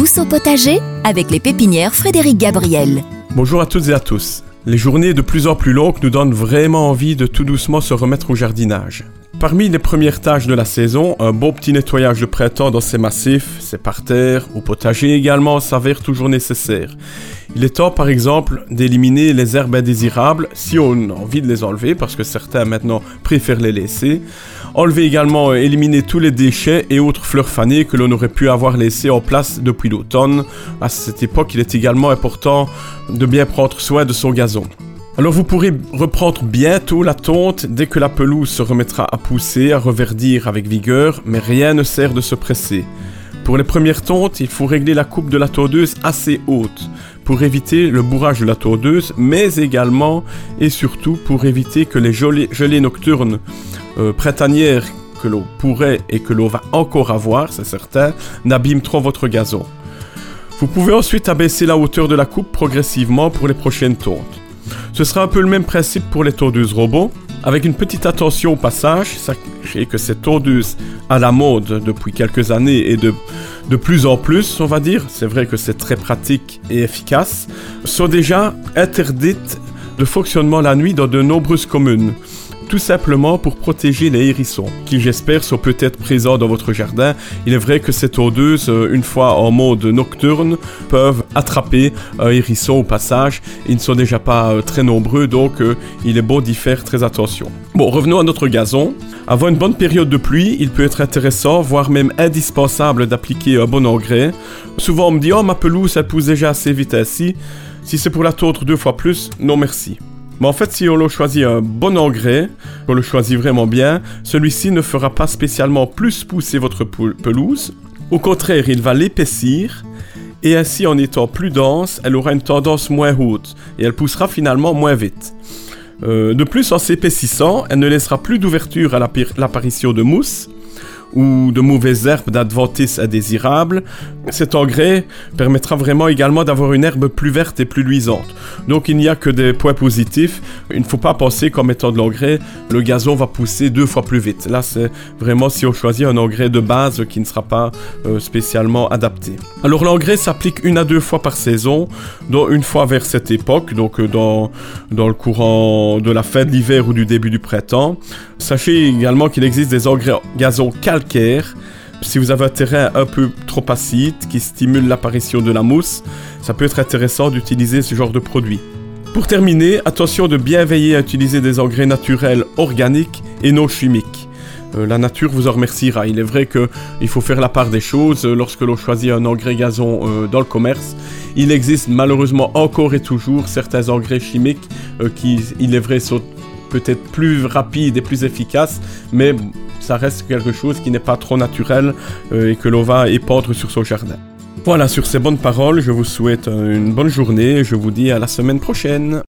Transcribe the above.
au potager avec les pépinières Frédéric Gabriel. Bonjour à toutes et à tous. Les journées de plus en plus longues nous donnent vraiment envie de tout doucement se remettre au jardinage. Parmi les premières tâches de la saison, un bon petit nettoyage de printemps dans ces massifs, ses parterres, au potager également s'avère toujours nécessaire. Il est temps par exemple d'éliminer les herbes indésirables si on a envie de les enlever parce que certains maintenant préfèrent les laisser. Enlever également, éliminer tous les déchets et autres fleurs fanées que l'on aurait pu avoir laissés en place depuis l'automne. À cette époque, il est également important de bien prendre soin de son gazon. Alors vous pourrez reprendre bientôt la tonte dès que la pelouse se remettra à pousser, à reverdir avec vigueur, mais rien ne sert de se presser. Pour les premières tontes, il faut régler la coupe de la tondeuse assez haute pour éviter le bourrage de la tondeuse, mais également et surtout pour éviter que les gelées, nocturnes euh, printanières que l'on pourrait et que l'on va encore avoir, c'est certain, n'abîment trop votre gazon. Vous pouvez ensuite abaisser la hauteur de la coupe progressivement pour les prochaines tontes. Ce sera un peu le même principe pour les tondeuses robots, avec une petite attention au passage. Sachez que ces tondeuses à la mode depuis quelques années et de plus en plus, on va dire, c'est vrai que c'est très pratique et efficace, sont déjà interdites de fonctionnement la nuit dans de nombreuses communes tout simplement pour protéger les hérissons, qui j'espère sont peut-être présents dans votre jardin. Il est vrai que ces tondeuses, euh, une fois en mode nocturne, peuvent attraper un hérisson au passage. Ils ne sont déjà pas euh, très nombreux, donc euh, il est bon d'y faire très attention. Bon, revenons à notre gazon. Avant une bonne période de pluie, il peut être intéressant, voire même indispensable d'appliquer un bon engrais. Souvent on me dit, oh ma pelouse, elle pousse déjà assez vite ainsi. Si c'est pour la tondre deux fois plus, non merci. Mais en fait, si on choisit un bon engrais, on le choisit vraiment bien, celui-ci ne fera pas spécialement plus pousser votre pelouse. Au contraire, il va l'épaissir et ainsi en étant plus dense, elle aura une tendance moins haute et elle poussera finalement moins vite. Euh, de plus, en s'épaississant, elle ne laissera plus d'ouverture à l'apparition de mousse ou de mauvaises herbes d'adventice indésirables, cet engrais permettra vraiment également d'avoir une herbe plus verte et plus luisante. Donc il n'y a que des points positifs. Il ne faut pas penser qu'en mettant de l'engrais, le gazon va pousser deux fois plus vite. Là, c'est vraiment si on choisit un engrais de base qui ne sera pas euh, spécialement adapté. Alors l'engrais s'applique une à deux fois par saison, dont une fois vers cette époque, donc euh, dans, dans le courant de la fin de l'hiver ou du début du printemps. Sachez également qu'il existe des engrais gazon Si vous avez un terrain un peu trop acide qui stimule l'apparition de la mousse, ça peut être intéressant d'utiliser ce genre de produit. Pour terminer, attention de bien veiller à utiliser des engrais naturels organiques et non chimiques. Euh, la nature vous en remerciera. Il est vrai qu'il faut faire la part des choses euh, lorsque l'on choisit un engrais gazon euh, dans le commerce. Il existe malheureusement encore et toujours certains engrais chimiques qui, il est vrai, sont peut-être plus rapide et plus efficace, mais ça reste quelque chose qui n'est pas trop naturel euh, et que l'on va épandre sur son jardin. Voilà, sur ces bonnes paroles, je vous souhaite une bonne journée et je vous dis à la semaine prochaine.